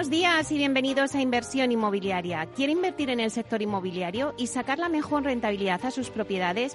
Buenos días y bienvenidos a Inversión Inmobiliaria. ¿Quiere invertir en el sector inmobiliario y sacar la mejor rentabilidad a sus propiedades?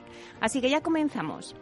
Así que ya comenzamos.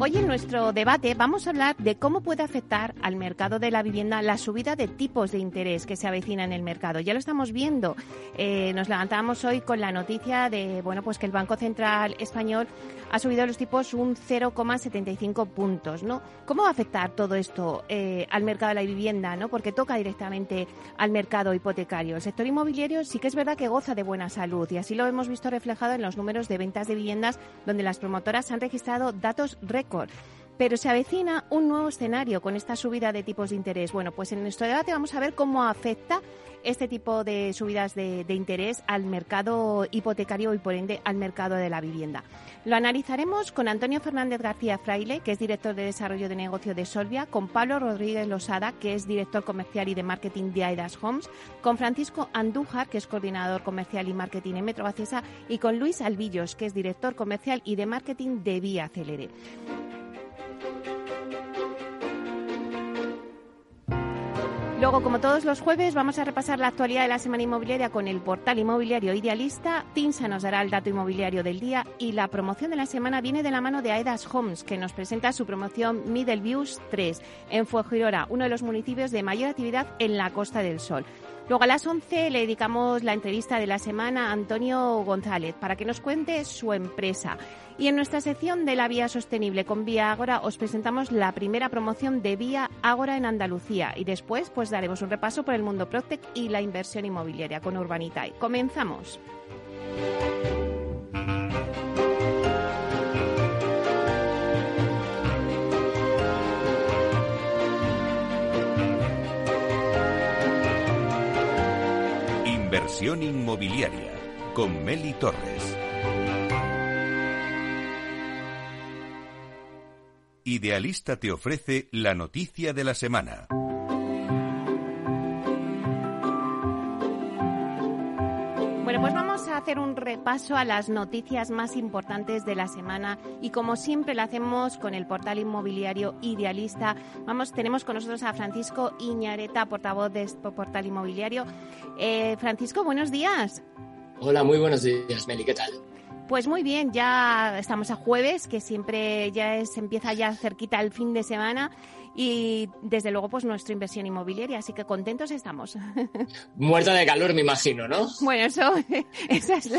Hoy en nuestro debate vamos a hablar de cómo puede afectar al mercado de la vivienda la subida de tipos de interés que se avecina en el mercado. Ya lo estamos viendo. Eh, nos levantamos hoy con la noticia de bueno pues que el Banco Central Español ha subido los tipos un 0,75 puntos, ¿no? ¿Cómo va a afectar todo esto eh, al mercado de la vivienda, ¿no? Porque toca directamente al mercado hipotecario. El sector inmobiliario sí que es verdad que goza de buena salud y así lo hemos visto reflejado en los números de ventas de viviendas donde las promotoras han registrado datos récord record. Pero se avecina un nuevo escenario con esta subida de tipos de interés. Bueno, pues en nuestro debate vamos a ver cómo afecta este tipo de subidas de, interés al mercado hipotecario y por ende al mercado de la vivienda. Lo analizaremos con Antonio Fernández García Fraile, que es director de desarrollo de negocio de Solvia, con Pablo Rodríguez Losada, que es director comercial y de marketing de Aidas Homes, con Francisco Andújar, que es coordinador comercial y marketing en Metro y con Luis Albillos, que es director comercial y de marketing de Vía Celere. Luego, como todos los jueves, vamos a repasar la actualidad de la semana inmobiliaria con el portal inmobiliario Idealista. Tinsa nos dará el dato inmobiliario del día y la promoción de la semana viene de la mano de Aedas Homes, que nos presenta su promoción Middle Views 3 en Fuengirola, uno de los municipios de mayor actividad en la Costa del Sol. Luego a las 11 le dedicamos la entrevista de la semana a Antonio González para que nos cuente su empresa. Y en nuestra sección de la vía sostenible con Vía Ágora os presentamos la primera promoción de Vía Ágora en Andalucía y después pues daremos un repaso por el mundo Proctec y la inversión inmobiliaria con Urbanitae. Comenzamos. Inversión inmobiliaria con Meli Torres. Idealista te ofrece la noticia de la semana. Bueno, pues vamos a hacer un repaso a las noticias más importantes de la semana y como siempre lo hacemos con el portal inmobiliario Idealista. Vamos, tenemos con nosotros a Francisco Iñareta, portavoz de este portal inmobiliario. Eh, Francisco, buenos días. Hola, muy buenos días, Meli, ¿qué tal? Pues muy bien, ya estamos a jueves, que siempre ya es, empieza ya cerquita el fin de semana y desde luego pues nuestra inversión inmobiliaria, así que contentos estamos. Muerta de calor, me imagino, ¿no? Bueno, eso ese es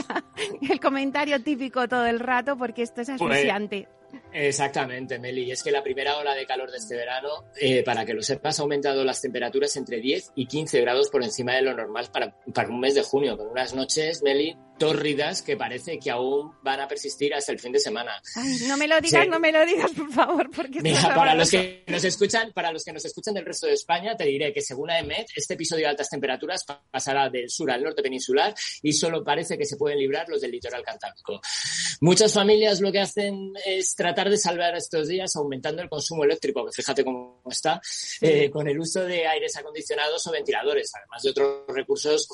el comentario típico todo el rato porque esto es pues, asfixiante. Exactamente, Meli. Es que la primera ola de calor de este verano, eh, para que lo sepas, ha aumentado las temperaturas entre 10 y 15 grados por encima de lo normal para, para un mes de junio, con unas noches, Meli, tórridas que parece que aún van a persistir hasta el fin de semana. Ay, no me lo digas, no me lo digas, por favor, porque Mira, para los que nos escuchan, para los que nos escuchan del resto de España, te diré que según AEMET, este episodio de altas temperaturas pasará del sur al norte peninsular y solo parece que se pueden librar los del litoral cantábrico. Muchas familias lo que hacen es tratar de salvar estos días aumentando el consumo eléctrico, que fíjate cómo está, eh, con el uso de aires acondicionados o ventiladores, además de otros recursos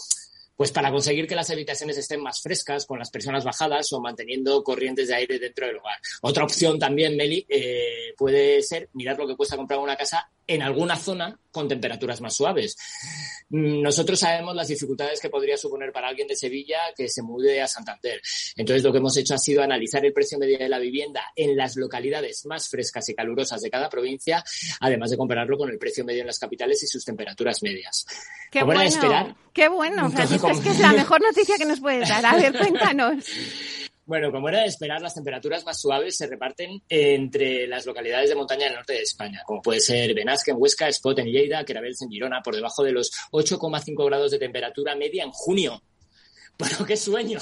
Pues para conseguir que las habitaciones estén más frescas, con las personas bajadas o manteniendo corrientes de aire dentro del hogar. Otra opción también, Meli, eh, puede ser mirar lo que cuesta comprar una casa en alguna zona con temperaturas más suaves. Nosotros sabemos las dificultades que podría suponer para alguien de Sevilla que se mude a Santander. Entonces, lo que hemos hecho ha sido analizar el precio medio de la vivienda en las localidades más frescas y calurosas de cada provincia, además de compararlo con el precio medio en las capitales y sus temperaturas medias. Qué bueno, esperar, qué bueno, Francisco, es que es la mejor noticia que nos puedes dar. A ver, cuéntanos. Bueno, como era de esperar, las temperaturas más suaves se reparten entre las localidades de montaña del norte de España, como puede ser Benasque en Huesca, Spot en Lleida, Querabels en Girona, por debajo de los 8,5 grados de temperatura media en junio. Bueno, qué sueño.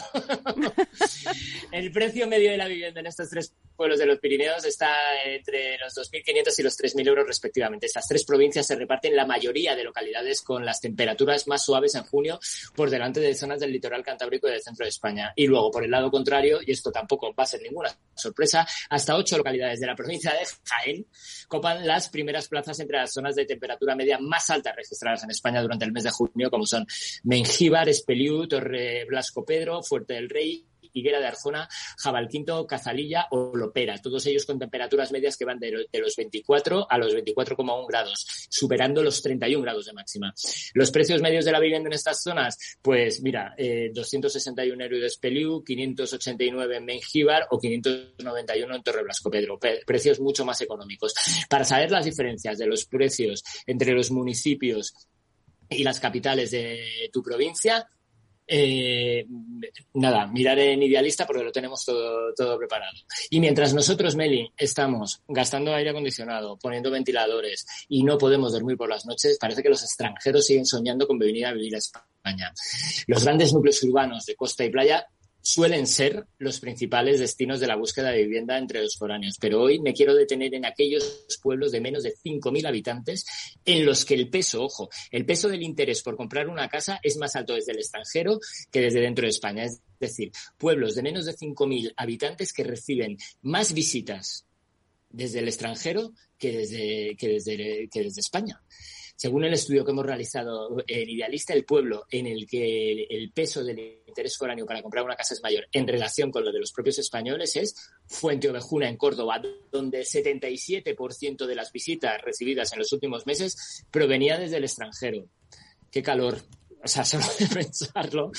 el precio medio de la vivienda en estos tres pueblos de los Pirineos está entre los 2.500 y los 3.000 euros respectivamente. Estas tres provincias se reparten la mayoría de localidades con las temperaturas más suaves en junio por delante de zonas del litoral cantábrico y del centro de España. Y luego, por el lado contrario, y esto tampoco va a ser ninguna sorpresa, hasta ocho localidades de la provincia de Jaén copan las primeras plazas entre las zonas de temperatura media más altas registradas en España durante el mes de junio, como son Mengíbar, Espeliú, Torre Blasco Pedro, Fuerte del Rey, Higuera de Arjona, Jabalquinto, Cazalilla o Lopera, todos ellos con temperaturas medias que van de, los 24 a los 24,1 grados, superando los 31 grados de máxima. Los precios medios de la vivienda en estas zonas, pues mira, eh, 261 euros de Espeliú, 589 en Mengíbar o 591 en Torre Blasco Pedro, precios mucho más económicos. Para saber las diferencias de los precios entre los municipios y las capitales de tu provincia, eh, nada, mirar en Idealista porque lo tenemos todo, todo preparado. Y mientras nosotros, Meli, estamos gastando aire acondicionado, poniendo ventiladores y no podemos dormir por las noches, parece que los extranjeros siguen soñando con venir a vivir a España. Los grandes núcleos urbanos de costa y playa suelen ser los principales destinos de la búsqueda de vivienda entre los foráneos. Pero hoy me quiero detener en aquellos pueblos de menos de 5.000 habitantes en los que el peso, ojo, el peso del interés por comprar una casa es más alto desde el extranjero que desde dentro de España. Es decir, pueblos de menos de 5.000 habitantes que reciben más visitas desde el extranjero que desde, que desde, que desde España. Según el estudio que hemos realizado en Idealista, el pueblo en el que el peso del interés foráneo para comprar una casa es mayor en relación con lo de los propios españoles es Fuente Ovejuna en Córdoba, donde el 77% de las visitas recibidas en los últimos meses provenía desde el extranjero. Qué calor o sea, solo de pensarlo.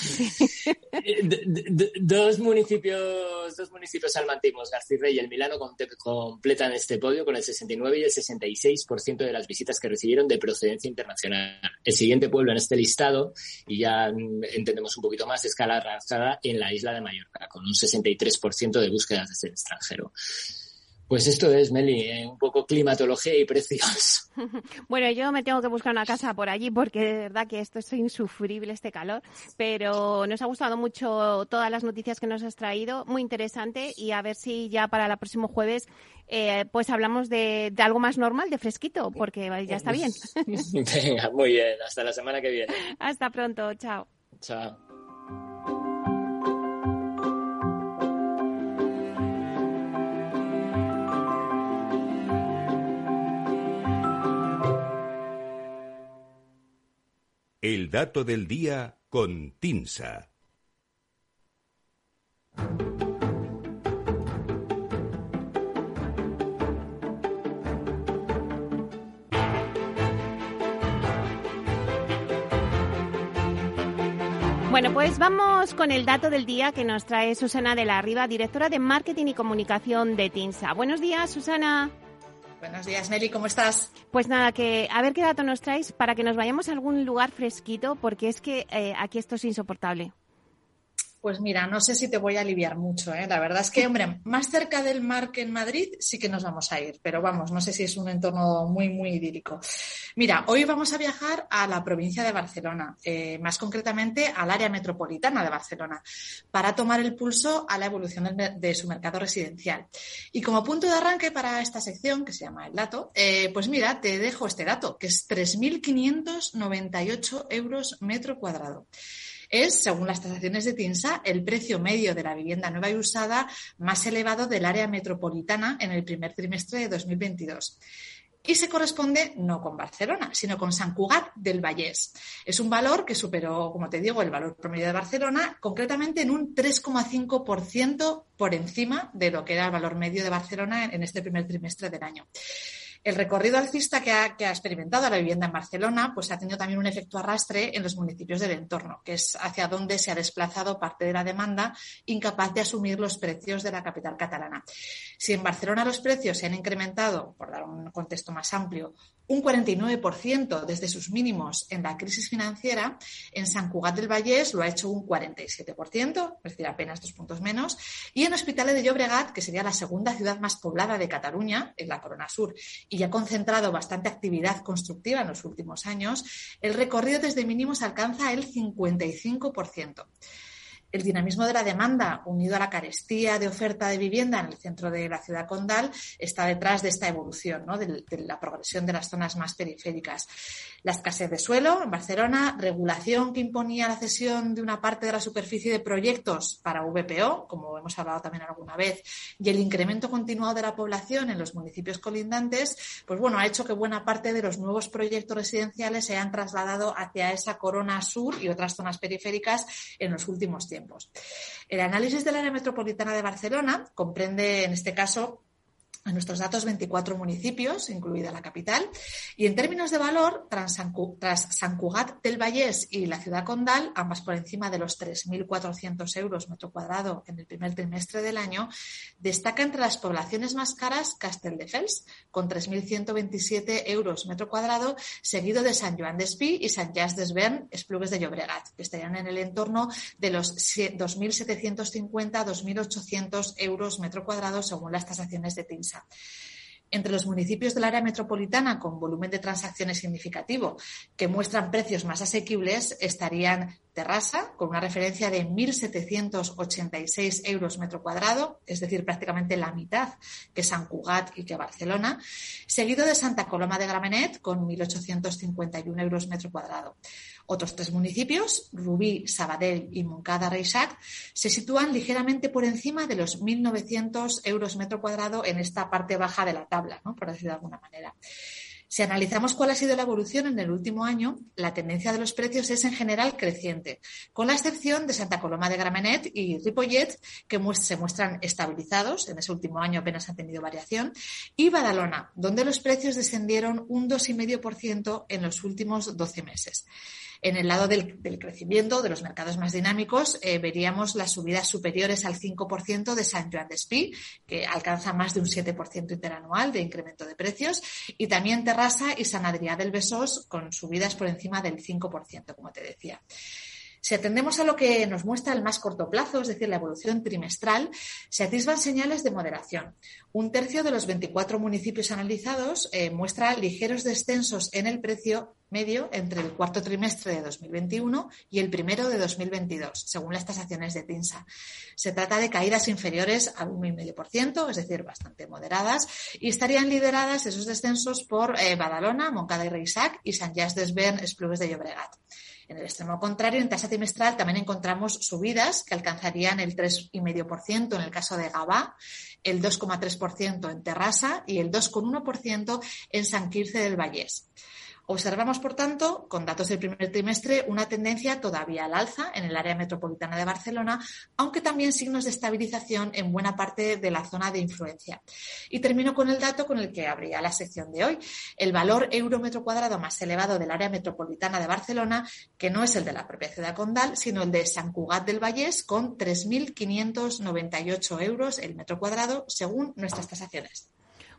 dos municipios, dos municipios salmantinos, García y el Milano, completan este podio con el 69 y el 66% de las visitas que recibieron de procedencia internacional. El siguiente pueblo en este listado, y ya entendemos un poquito más, es Cala en la isla de Mallorca, con un 63% de búsquedas desde el extranjero. Pues esto es, Meli, eh, un poco climatología y precios. bueno, yo me tengo que buscar una casa por allí porque de verdad que esto es insufrible, este calor. Pero nos ha gustado mucho todas las noticias que nos has traído, muy interesante. Y a ver si ya para el próximo jueves eh, pues hablamos de, de, algo más normal, de fresquito, porque ya está bien. Venga, muy bien. Hasta la semana que viene. Hasta pronto. Chao. Chao. El dato del día con Tinsa. Bueno, pues vamos con el dato del día que nos trae Susana de la Riva, directora de Marketing y Comunicación de TINSA. Buenos días, Susana. Buenos días, Nelly, ¿cómo estás? Pues nada, que a ver qué dato nos traes para que nos vayamos a algún lugar fresquito, porque es que eh, aquí esto es insoportable. Pues mira, no sé si te voy a aliviar mucho. ¿eh? La verdad es que, hombre, más cerca del mar que en Madrid sí que nos vamos a ir, pero vamos, no sé si es un entorno muy, muy idílico. Mira, hoy vamos a viajar a la provincia de Barcelona, eh, más concretamente al área metropolitana de Barcelona, para tomar el pulso a la evolución de su mercado residencial. Y como punto de arranque para esta sección, que se llama el dato, eh, pues mira, te dejo este dato, que es 3.598 euros metro cuadrado es, según las tasaciones de TINSA, el precio medio de la vivienda nueva y usada más elevado del área metropolitana en el primer trimestre de 2022. y se corresponde no con Barcelona, sino con San Cugat del Vallés. Es un valor que superó, como te digo, el valor promedio de Barcelona, concretamente en un 3,5% por encima de lo que era el valor medio de Barcelona en este primer trimestre del año. El recorrido alcista que ha, experimentado la vivienda en Barcelona pues ha tenido también un efecto arrastre en los municipios del entorno, que es hacia donde se ha desplazado parte de la demanda, incapaz de asumir los precios de la capital catalana. Si en Barcelona los precios se han incrementado, por dar un contexto más amplio, un 49% desde sus mínimos en la crisis financiera, en San Cugat del Vallés lo ha hecho un 47%, es decir, apenas dos puntos menos, y en Hospitalet de Llobregat, que sería la segunda ciudad más poblada de Cataluña, en la Corona Sur, y ha concentrado bastante actividad constructiva en los últimos años, el recorrido desde mínimos alcanza el 55%. El dinamismo de la demanda, unido a la carestía de oferta de vivienda en el centro de la ciudad condal, está detrás de esta evolución, de, la progresión de las zonas más periféricas. La escasez de suelo en Barcelona, regulación que imponía la cesión de una parte de la superficie de proyectos para VPO, como hemos hablado también alguna vez, y el incremento continuado de la población en los municipios colindantes, pues bueno, ha hecho que buena parte de los nuevos proyectos residenciales se hayan trasladado hacia esa corona sur y otras zonas periféricas en los últimos tiempos. El análisis del área metropolitana de Barcelona comprende, en este caso, a nuestros datos 24 municipios, incluida la capital, y en términos de valor, tras San Cugat del Vallés y la ciudad condal, ambas por encima de los 3.400 euros metro cuadrado en el primer trimestre del año, destaca entre las poblaciones más caras Castelldefels, con 3.127 euros metro cuadrado, seguido de San Joan d'Espí y San Jas d'Esvern, Esplugues de Llobregat, que estarían en el entorno de los 2.750-2.800 euros metro cuadrado según las tasaciones de TINSA. Entre los municipios del área metropolitana con volumen de transacciones significativo que muestran precios más asequibles estarían Terrassa, con una referencia de 1.786 euros metro cuadrado, es decir, prácticamente la mitad que San Cugat y que Barcelona, seguido de Santa Coloma de Gramenet, con 1.851 euros metro cuadrado. Otros tres municipios, Rubí, Sabadell y Moncada Reixac, se sitúan ligeramente por encima de los 1.900 euros metro cuadrado en esta parte baja de la tabla, por decirlo de alguna manera. Si analizamos cuál ha sido la evolución en el último año, la tendencia de los precios es en general creciente, con la excepción de Santa Coloma de Gramenet y Ripollet, que se muestran estabilizados, en ese último año apenas han tenido variación, y Badalona, donde los precios descendieron un 2,5% en los últimos 12 meses. En el lado del, crecimiento de los mercados más dinámicos, eh, veríamos las subidas superiores al 5% de San Joan de Espí, que alcanza más de un 7% interanual de incremento de precios, y también Terrassa y San del Besós con subidas por encima del 5%, como te decía. Si atendemos a lo que nos muestra el más corto plazo, es decir, la evolución trimestral, se atisban señales de moderación. Un tercio de los 24 municipios analizados eh, muestra ligeros descensos en el precio medio entre el cuarto trimestre de 2021 y el primero de 2022, según las tasaciones de TINSA. Se trata de caídas inferiores al 1,5%, es decir, bastante moderadas, y estarían lideradas esos descensos por eh, Badalona, Moncada y Reisac y San Jas d'Esvern, Esplugues de Llobregat. En el extremo contrario, en tasa trimestral también encontramos subidas que alcanzarían el 3,5% en el caso de Gabá, el 2,3% en Terrassa y el 2,1% en San Quirce del Vallés. Observamos, por tanto, con datos del primer trimestre, una tendencia todavía al alza en el área metropolitana de Barcelona, aunque también signos de estabilización en buena parte de la zona de influencia. Y termino con el dato con el que abría la sección de hoy. El valor euro metro cuadrado más elevado del área metropolitana de Barcelona, que no es el de la propia ciudad condal, sino el de San Cugat del Vallés, con 3.598 euros el metro cuadrado, según nuestras tasaciones.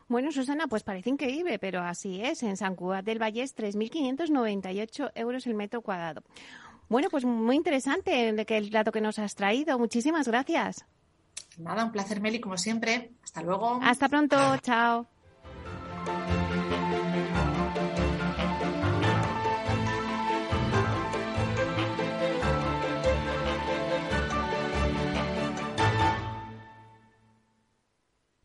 Bueno, Susana, pues parece increíble, pero así es. En San Cugat del Vallés, 3.598 euros el metro cuadrado. Bueno, pues muy interesante el dato que nos has traído. Muchísimas gracias. Nada, un placer, Meli, como siempre. Hasta luego. Hasta pronto. Chao.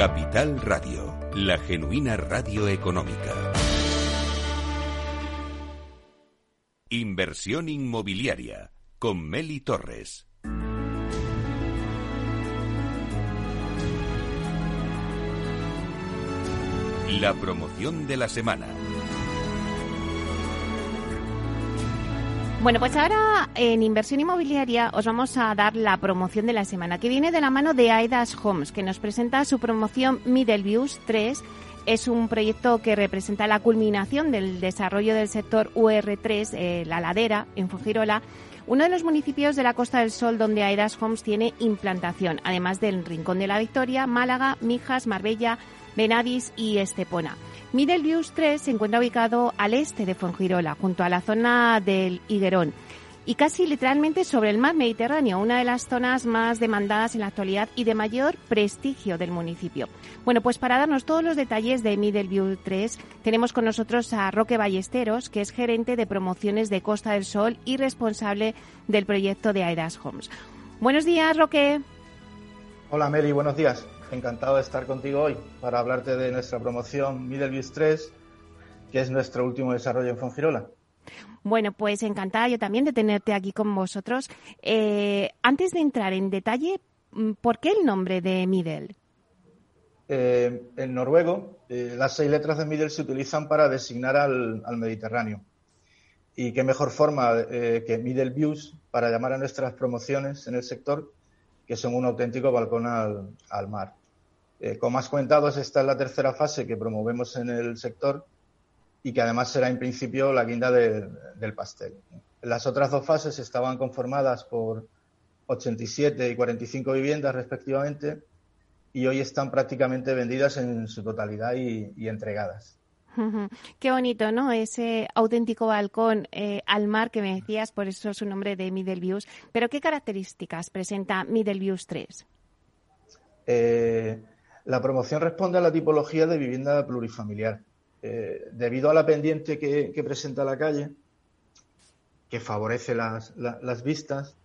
Capital Radio, la genuina radio económica. Inversión inmobiliaria con Meli Torres. La promoción de la semana. Bueno, pues ahora en inversión inmobiliaria os vamos a dar la promoción de la semana, que viene de la mano de Aidas Homes, que nos presenta su promoción Middle Views 3. Es un proyecto que representa la culminación del desarrollo del sector UR3, eh, la ladera, en Fujirola, uno de los municipios de la Costa del Sol donde Aidas Homes tiene implantación, además del Rincón de la Victoria, Málaga, Mijas, Marbella, Benadis y Estepona. Middle Views 3 se encuentra ubicado al este de Fuengirola, junto a la zona del Higuerón y casi literalmente sobre el mar Mediterráneo, una de las zonas más demandadas en la actualidad y de mayor prestigio del municipio. Bueno, pues para darnos todos los detalles de Middle View 3, tenemos con nosotros a Roque Ballesteros, que es gerente de promociones de Costa del Sol y responsable del proyecto de Aidas Homes. Buenos días, Roque. Hola, Meli, buenos días. Encantado de estar contigo hoy para hablarte de nuestra promoción Middle 3, que es nuestro último desarrollo en Fongirola. Bueno, pues encantada yo también de tenerte aquí con vosotros. Eh, antes de entrar en detalle, mm, ¿por qué el nombre de Middle? Eh, en noruego, eh, las seis letras de Middle se utilizan para designar al, Mediterráneo. Y qué mejor forma que Middle Views para llamar a nuestras promociones en el sector, que son un auténtico balcón al mar. Eh, como has comentado, esta es la tercera fase que promovemos en el sector y que además será en principio la guinda del pastel. Las otras dos fases estaban conformadas por 87 y 45 viviendas respectivamente y hoy están prácticamente vendidas en su totalidad y, entregadas. Qué bonito, ¿no? Ese auténtico balcón eh, al mar que me decías, por eso su nombre de Middle Views. Pero ¿qué características presenta Middle Views 3? Eh, la promoción responde a la tipología de vivienda plurifamiliar. Eh, debido a la pendiente que, presenta la calle, que favorece las, vistas,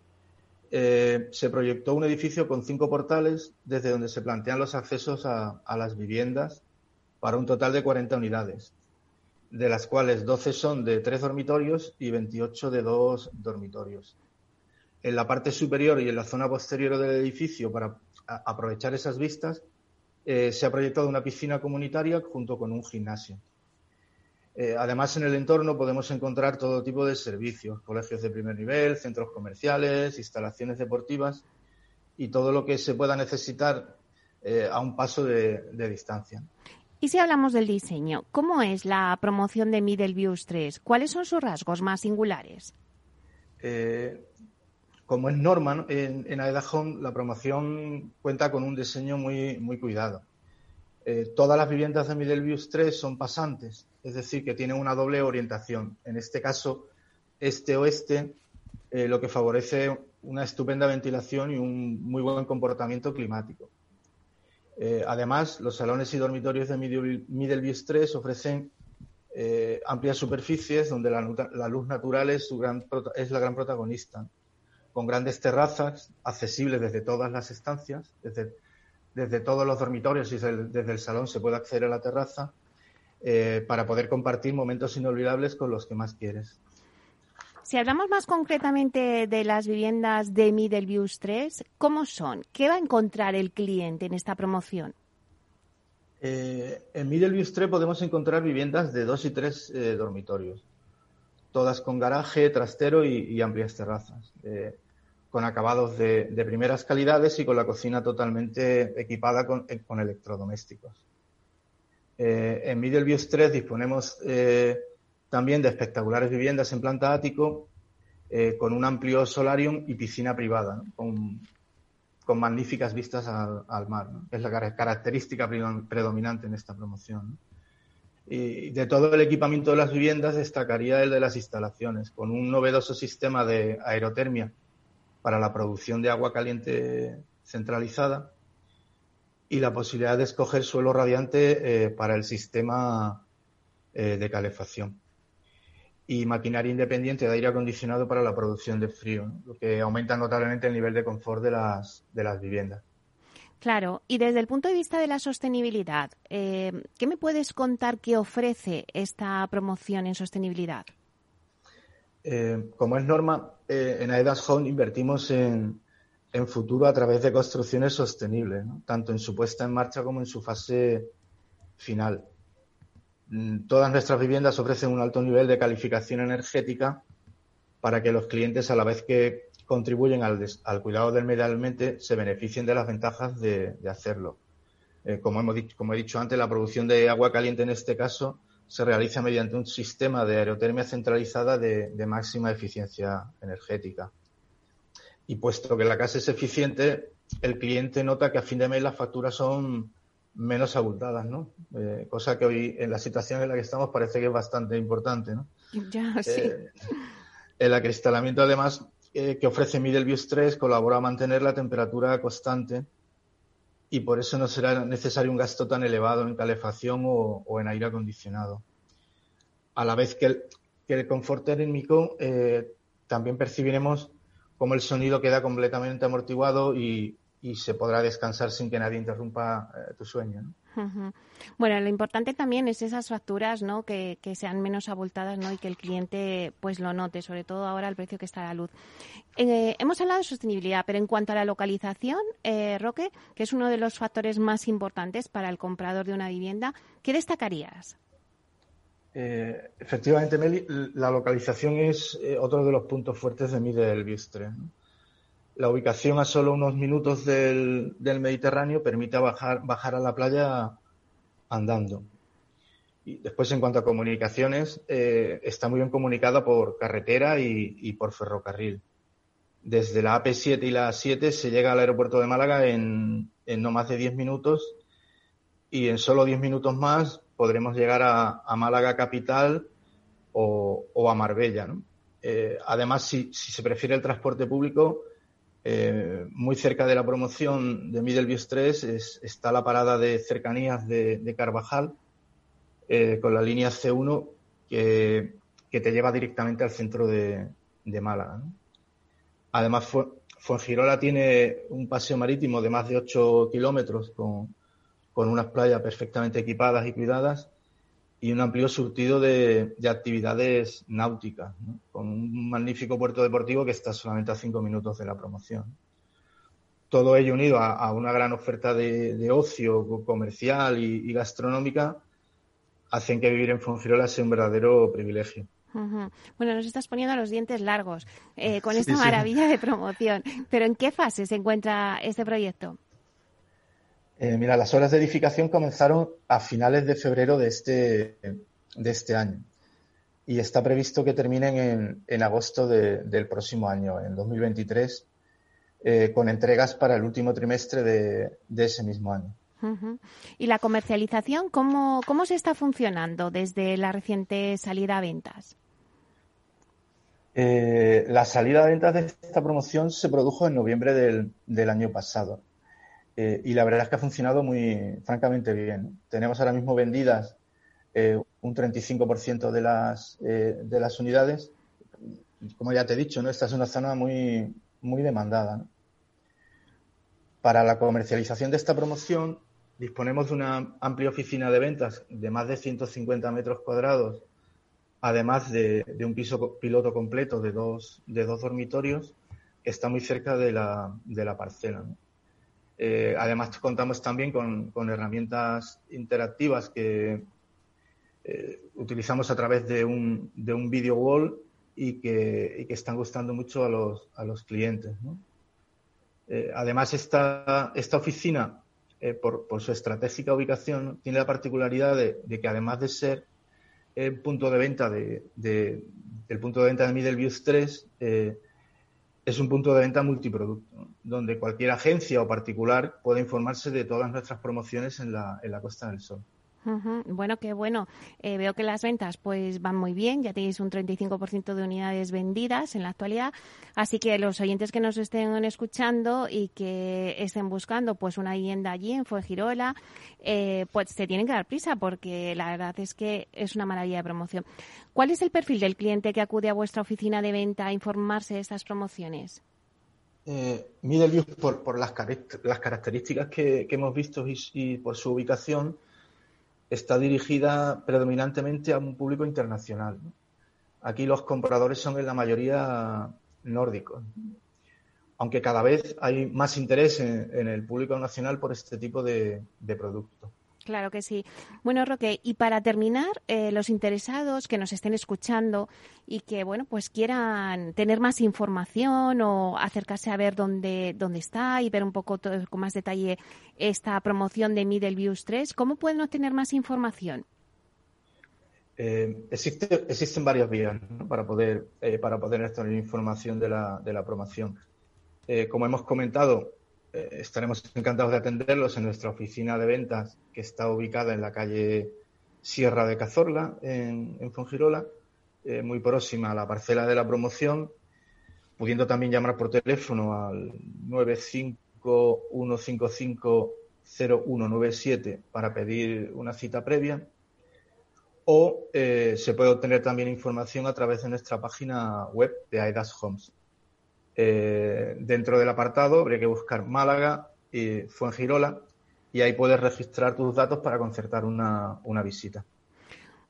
eh, se proyectó un edificio con cinco portales desde donde se plantean los accesos a, las viviendas para un total de 40 unidades, de las cuales 12 son de tres dormitorios y 28 de dos dormitorios. En la parte superior y en la zona posterior del edificio, para aprovechar esas vistas, eh, se ha proyectado una piscina comunitaria junto con un gimnasio. Eh, además, en el entorno podemos encontrar todo tipo de servicios, colegios de primer nivel, centros comerciales, instalaciones deportivas y todo lo que se pueda necesitar eh, a un paso de, distancia. Y si hablamos del diseño, ¿cómo es la promoción de Middle Views 3? ¿Cuáles son sus rasgos más singulares? Como es norma, en, en la promoción cuenta con un diseño muy, muy cuidado. Eh, todas las viviendas de Middle Views 3 son pasantes, es decir, que tienen una doble orientación. En este caso, este-oeste, eh, lo que favorece una estupenda ventilación y un muy buen comportamiento climático. Eh, además, los salones y dormitorios de Middle, Views 3 ofrecen amplias superficies donde la, luz natural es, su gran, es la gran protagonista con grandes terrazas accesibles desde todas las estancias, desde, desde todos los dormitorios y desde el, salón se puede acceder a la terraza eh, para poder compartir momentos inolvidables con los que más quieres. Si hablamos más concretamente de las viviendas de Middle Views 3, ¿cómo son? ¿Qué va a encontrar el cliente en esta promoción? Eh, en Middle Views 3 podemos encontrar viviendas de dos y tres eh, dormitorios, todas con garaje, trastero y, amplias terrazas con acabados de, primeras calidades y con la cocina totalmente equipada con, eh, electrodomésticos. Eh, en Middle Views 3 disponemos eh, también de espectaculares viviendas en planta ático con un amplio solarium y piscina privada, con, magníficas vistas al, mar. Es la característica predominante en esta promoción. Y de todo el equipamiento de las viviendas destacaría el de las instalaciones, con un novedoso sistema de aerotermia para la producción de agua caliente centralizada y la posibilidad de escoger suelo radiante eh, para el sistema eh, de calefacción. Y maquinaria independiente de aire acondicionado para la producción de frío, lo que aumenta notablemente el nivel de confort de las, de las viviendas. Claro, y desde el punto de vista de la sostenibilidad, eh, ¿qué me puedes contar que ofrece esta promoción en sostenibilidad? Como es norma, en Aedas Home invertimos en, en futuro a través de construcciones sostenibles, tanto en su puesta en marcha como en su fase final. Mm, todas nuestras viviendas ofrecen un alto nivel de calificación energética para que los clientes, a la vez que contribuyen al, cuidado del medio ambiente, se beneficien de las ventajas de, hacerlo. Eh, como he dicho antes, la producción de agua caliente en este caso se realiza mediante un sistema de aerotermia centralizada de máxima eficiencia energética. Y puesto que la casa es eficiente, el cliente nota que a fin de mes las facturas son menos abultadas, ¿no? Eh, cosa que hoy en la situación en la que estamos parece que es bastante importante, ¿no? Ya, sí. Eh, el acristalamiento, además, eh, que ofrece Middleview 3 colabora a mantener la temperatura constante y por eso no será necesario un gasto tan elevado en calefacción o, en aire acondicionado. A la vez que el, que el confort térmico, también percibiremos cómo el sonido queda completamente amortiguado y, se podrá descansar sin que nadie interrumpa eh, tu sueño. Bueno, lo importante también es esas facturas, ¿no? Que, sean menos abultadas, ¿no? Y que el cliente, pues, lo note, sobre todo ahora el precio que está a la luz. Eh, hemos hablado de sostenibilidad, pero en cuanto a la localización, eh, Roque, que es uno de los factores más importantes para el comprador de una vivienda, ¿qué destacarías? Eh, efectivamente, Meli, la localización es otro de los puntos fuertes de mí del Bistre. La ubicación a solo unos minutos del, Mediterráneo permite bajar, a la playa andando. Y después, en cuanto a comunicaciones, eh, está muy bien comunicada por carretera y, por ferrocarril. Desde la AP7 y la A7 se llega al aeropuerto de Málaga en, en no más de 10 minutos y en solo 10 minutos más podremos llegar a, Málaga capital o, a Marbella. Eh, además, si, se prefiere el transporte público, eh, muy cerca de la promoción de Middleview 3 está la parada de cercanías de, Carvajal eh, con la línea C1 que, te lleva directamente al centro de, Málaga. Además, Fuengirola tiene un paseo marítimo de más de 8 kilómetros con, con unas playas perfectamente equipadas y cuidadas y un amplio surtido de, actividades náuticas, con un magnífico puerto deportivo que está solamente a cinco minutos de la promoción. Todo ello unido a, una gran oferta de, ocio comercial y, gastronómica hacen que vivir en Fongirola sea un verdadero privilegio. Bueno, nos estás poniendo los dientes largos eh, con esta maravilla de promoción. Pero ¿en qué fase se encuentra este proyecto? Eh, mira, las horas de edificación comenzaron a finales de febrero de este, de este año y está previsto que terminen en, agosto del próximo año, en 2023, eh, con entregas para el último trimestre de, ese mismo año. ¿Y la comercialización cómo, cómo se está funcionando desde la reciente salida a ventas? Eh, la salida a ventas de esta promoción se produjo en noviembre del, del año pasado. Eh, y la verdad es que ha funcionado muy, francamente bien. Tenemos ahora mismo vendidas eh, un 35% de las, eh, de las unidades. Como ya te he dicho, esta es una zona muy, demandada. Para la comercialización de esta promoción disponemos de una amplia oficina de ventas de más de 150 metros cuadrados, además de, un piso piloto completo de dos, de dos dormitorios que está muy cerca de la, de la parcela. Eh, además, contamos también con, herramientas interactivas que eh, utilizamos a través de un, de video wall y que, están gustando mucho a los, clientes. Eh, además, esta, oficina, por, su estratégica ubicación, tiene la particularidad de, que además de ser el punto de venta de, del punto de venta de Middleview 3, es un punto de venta multiproducto, donde cualquier agencia o particular puede informarse de todas nuestras promociones en la, en la Costa del Sol. Bueno, qué bueno. Eh, veo que las ventas pues van muy bien, ya tenéis un 35% de unidades vendidas en la actualidad, así que los oyentes que nos estén escuchando y que estén buscando pues una vivienda allí en Fuengirola, eh, pues se tienen que dar prisa porque la verdad es que es una maravilla de promoción. ¿Cuál es el perfil del cliente que acude a vuestra oficina de venta a informarse de estas promociones? Eh, por, por las, las, características que, hemos visto y por su ubicación, está dirigida predominantemente a un público internacional. Aquí los compradores son en la mayoría nórdicos, aunque cada vez hay más interés en, el público nacional por este tipo de, de productos. Claro que sí. Bueno, Roque, y para terminar, eh, los interesados que nos estén escuchando y que, bueno, pues quieran tener más información o acercarse a ver dónde, dónde está y ver un poco con más detalle esta promoción de Middle Views 3, ¿cómo pueden obtener más información? Eh, existe, existen varias vías para poder eh, para poder obtener información de la, de la promoción. como hemos comentado, eh, estaremos encantados de atenderlos en nuestra oficina de ventas que está ubicada en la calle Sierra de Cazorla, en, en Fongirola, eh, muy próxima a la parcela de la promoción, pudiendo también llamar por teléfono al 951550197 para pedir una cita previa o eh, se puede obtener también información a través de nuestra página web de AEDAS Homes. Eh, dentro del apartado habría que buscar Málaga y Fuengirola y ahí puedes registrar tus datos para concertar una, visita.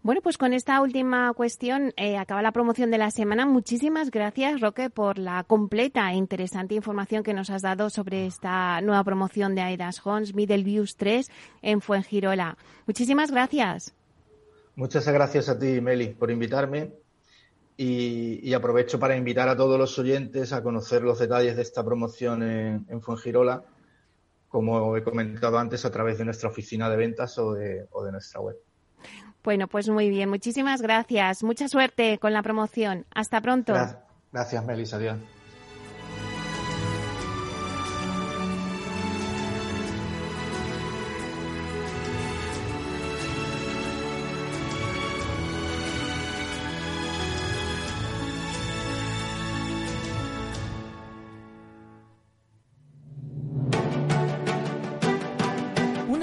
Bueno, pues con esta última cuestión eh, acaba la promoción de la semana. Muchísimas gracias, Roque, por la completa e interesante información que nos has dado sobre esta nueva promoción de Aidas Homes Middle Views 3 en Fuengirola. Muchísimas gracias. Muchas gracias a ti, Meli, por invitarme y, aprovecho para invitar a todos los oyentes a conocer los detalles de esta promoción en, en Fuengirola, como he comentado antes, a través de nuestra oficina de ventas o de, o de nuestra web. Bueno, pues muy bien. Muchísimas gracias. Mucha suerte con la promoción. Hasta pronto. Gracias, Melissa. Adiós.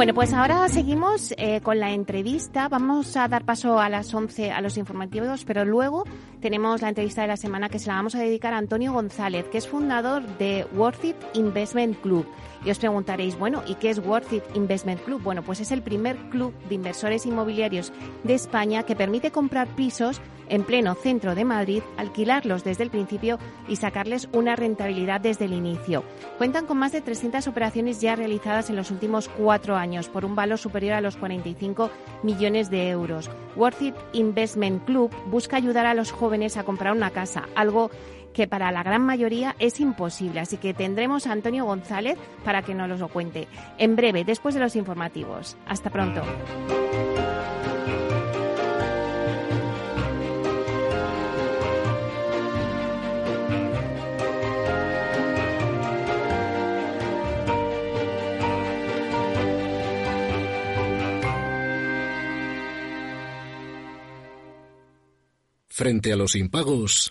Bueno, pues ahora seguimos eh, con la entrevista. Vamos a dar paso a las 11 a los informativos, pero luego tenemos la entrevista de la semana que se la vamos a dedicar a Antonio González, que es fundador de Worth It Investment Club. Y os preguntaréis, bueno, ¿y qué es Worth It Investment Club? Bueno, pues es el primer club de inversores inmobiliarios de España que permite comprar pisos en pleno centro de Madrid, alquilarlos desde el principio y sacarles una rentabilidad desde el inicio. Cuentan con más de 300 operaciones ya realizadas en los últimos cuatro años por un valor superior a los 45 millones de euros. Worth It Investment Club busca ayudar a los jóvenes a comprar una casa, algo que para la gran mayoría es imposible. Así que tendremos a Antonio González para que nos lo cuente en breve, después de los informativos. Hasta pronto. Frente a los impagos,